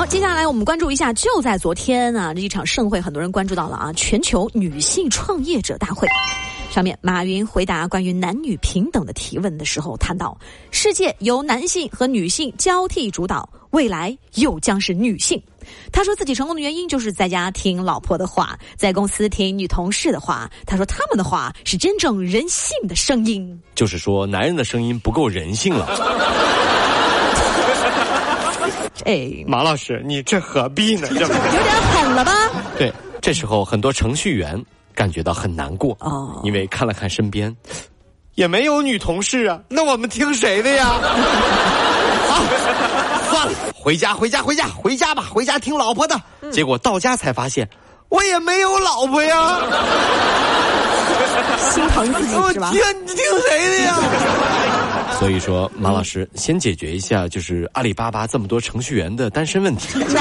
好，接下来我们关注一下，就在昨天啊，这一场盛会，很多人关注到了啊，全球女性创业者大会。上面，马云回答关于男女平等的提问的时候，谈到世界由男性和女性交替主导，未来又将是女性。他说自己成功的原因就是在家听老婆的话，在公司听女同事的话。他说他们的话是真正人性的声音。就是说，男人的声音不够人性了。哎，马老师，你这何必呢？这有点狠了吧？对，这时候很多程序员。感觉到很难过哦，因为看了看身边，也没有女同事啊，那我们听谁的呀？好，算了，回家，回家，回家，回家吧，回家听老婆的。结果到家才发现，我也没有老婆呀，心疼自己是吧？听你听谁的呀？所以说，马老师先解决一下，就是阿里巴巴这么多程序员的单身问题。难怪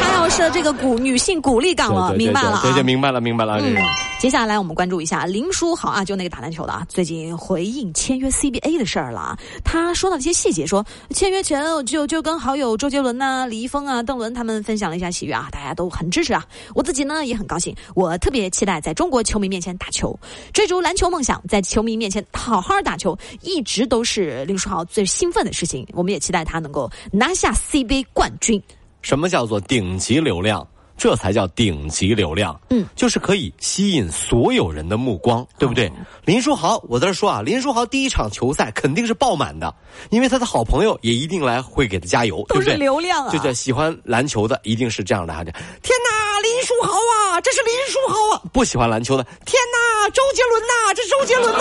他设这个鼓女性鼓励岗了，明白了啊？对对，明白了，明白了，嗯。接下来我们关注一下林书豪啊，就那个打篮球的啊，最近回应签约 CBA 的事儿了啊。他说到一些细节，说签约前就就跟好友周杰伦呐、李易峰啊、邓伦他们分享了一下喜悦啊，大家都很支持啊。我自己呢也很高兴，我特别期待在中国球迷面前打球，追逐篮球梦想，在球迷面前好好打球，一直都是林书豪最兴奋的事情。我们也期待他能够拿下 CBA 冠军。什么叫做顶级流量？这才叫顶级流量，嗯，就是可以吸引所有人的目光，对不对？林书豪，我在这说啊，林书豪第一场球赛肯定是爆满的，因为他的好朋友也一定来会给他加油，对不对？流量啊，就叫喜欢篮球的一定是这样的哈，天哪，林书豪啊，这是林书豪啊！不喜欢篮球的，天哪，周杰伦呐，这周杰伦呐！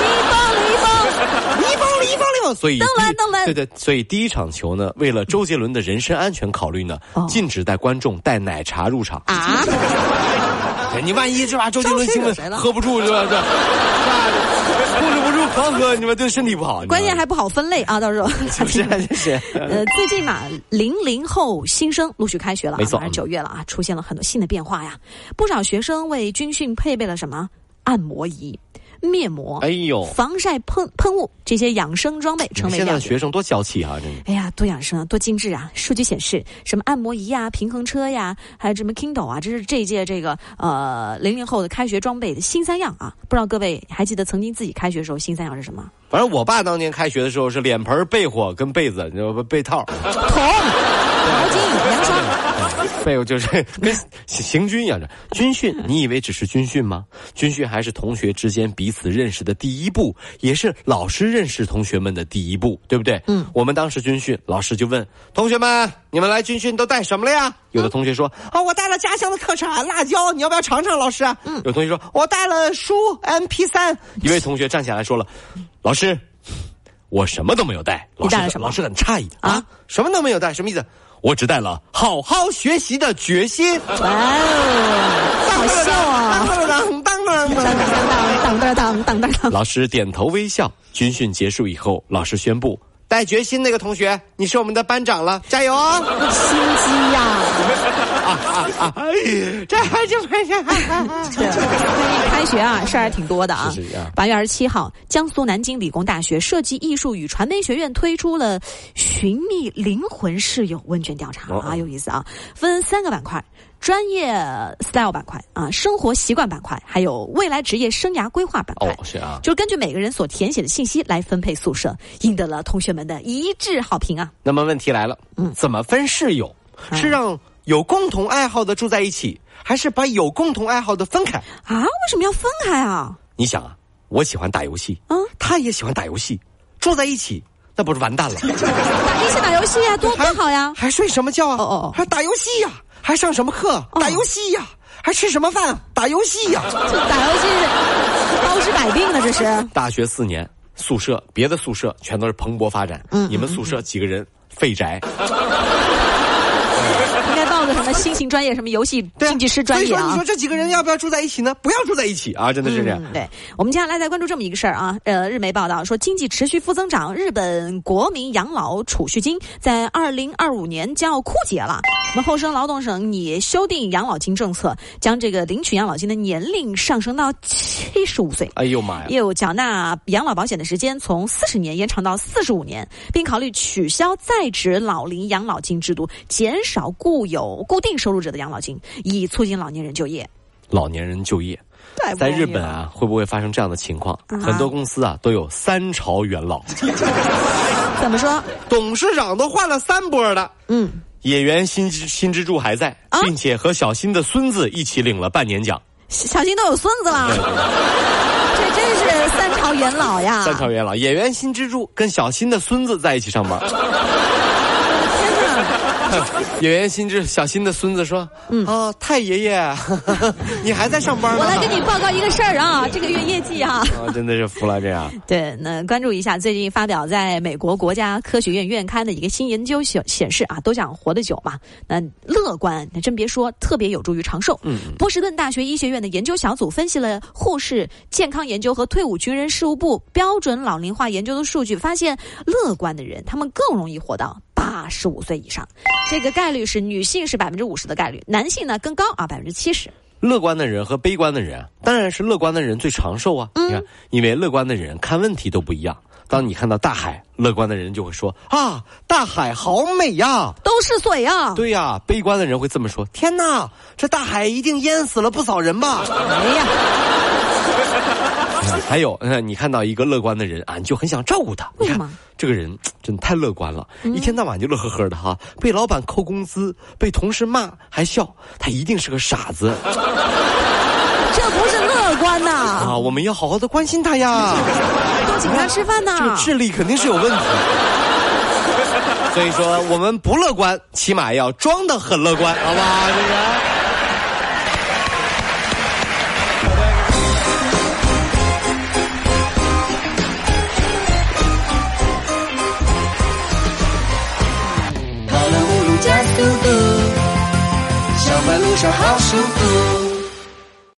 李邦，李邦，李邦，李邦，李邦，所以邓伦，邓伦，对对，所以第一场球呢，为了周杰伦的人身安全考虑呢，禁止带观众带奶茶。入场啊！你万一是吧？周杰伦兴奋喝不住是吧？这控制不住狂喝，你们对身体不好。关键还不好分类啊！到时候是是是。呃，最近嘛，零零后新生陆续开学了，没错，九月了啊，出现了很多新的变化呀。不少学生为军训配备了什么按摩仪。面膜，哎呦，防晒喷喷雾，这些养生装备成为现在的学生多娇气啊！真的，哎呀，多养生，啊，多精致啊！数据显示，什么按摩仪呀、平衡车呀，还有什么 Kindle 啊，这是这一届这个呃零零后的开学装备的新三样啊！不知道各位还记得曾经自己开学的时候新三样是什么？反正我爸当年开学的时候是脸盆、被窝跟被子，你知道不？被套、桶、毛巾、凉刷。还有就是跟行军一样的军训，你以为只是军训吗？军训还是同学之间彼此认识的第一步，也是老师认识同学们的第一步，对不对？嗯，我们当时军训，老师就问同学们：“你们来军训都带什么了呀？”有的同学说：“啊，我带了家乡的特产辣椒，你要不要尝尝？”老师，嗯，有同学说：“我带了书 M P 三。”一位同学站起来说了：“老师，我什么都没有带。”你带了什么？老师很诧异啊，什么都没有带，什么意思？我只带了好好学习的决心。哇哦，好笑啊！当当当当当当当当当当当。老师点头微笑。军训结束以后，老师宣布。带决心那个同学，你是我们的班长了，加油哦！心机呀！啊啊啊！这还就没事。开学啊，事儿还挺多的啊。八月二十七号，江苏南京理工大学设计艺术与传媒学院推出了“寻觅灵魂室友”问卷调查啊，有意思啊，分三个板块。专业 style 板块啊，生活习惯板块，还有未来职业生涯规划板块。哦，是啊，就是根据每个人所填写的信息来分配宿舍，赢得了同学们的一致好评啊。那么问题来了，嗯，怎么分室友？是让有共同爱好的住在一起，还是把有共同爱好的分开？啊？为什么要分开啊？你想啊，我喜欢打游戏，嗯，他也喜欢打游戏，住在一起，那不是完蛋了？一起打游戏呀，多多好呀！还睡什么觉啊？哦哦，还打游戏呀？还上什么课？打游戏呀！还吃什么饭？打游戏呀！打游戏是包治百病了，这是。大学四年，宿舍别的宿舍全都是蓬勃发展，你们宿舍几个人废宅？什么新型专业，什么游戏经济师专业啊。所以说，你说这几个人要不要住在一起呢？不要住在一起啊！真的是这样。对我们接下来再关注这么一个事儿啊，呃，日媒报道说，经济持续负增长，日本国民养老储蓄金在二零二五年将要枯竭了。那么厚生劳动省拟修订养老金政策，将这个领取养老金的年龄上升到七十五岁。哎呦妈呀！又缴纳养老保险的时间从四十年延长到四十五年，并考虑取消在职老龄养老金制度，减少固有固定收入者的养老金，以促进老年人就业。老年人就业，在日本啊，会不会发生这样的情况？很多公司啊都有三朝元老。怎么说？董事长都换了三波了。嗯。演员新新之助还在，并且和小新的孙子一起领了半年奖。小新都有孙子了，这真是三朝元老呀！三朝元老，演员新之助跟小新的孙子在一起上班。演员新之小新的孙子说：“嗯哦，太爷爷，你还在上班吗？我来跟你报告一个事儿啊，这个月业绩啊，真的是服了这样。对，那关注一下最近发表在美国国家科学院院刊的一个新研究显显示啊，都想活得久嘛，那乐观，那真别说，特别有助于长寿。嗯，波士顿大学医学院的研究小组分析了护士健康研究和退伍军人事务部标准老龄化研究的数据，发现乐观的人他们更容易活到。八十五岁以上，这个概率是女性是百分之五十的概率，男性呢更高啊，百分之七十。乐观的人和悲观的人，当然是乐观的人最长寿啊！你看，因为乐观的人看问题都不一样。当你看到大海，乐观的人就会说啊，大海好美呀，都是水呀。对呀，悲观的人会这么说：天哪，这大海一定淹死了不少人吧？哎呀。还有，你看到一个乐观的人啊，你就很想照顾他。为什么？这个人 真的太乐观了，一天到晚就乐呵呵的哈。被老板扣工资，被同事骂还笑，他一定是个傻子。这不是乐观呐！啊，我们要好好的关心他呀，多请他吃饭呐。这个智力肯定是有问题。所以说，我们不乐观，起码要装的很乐观，好吧？这个。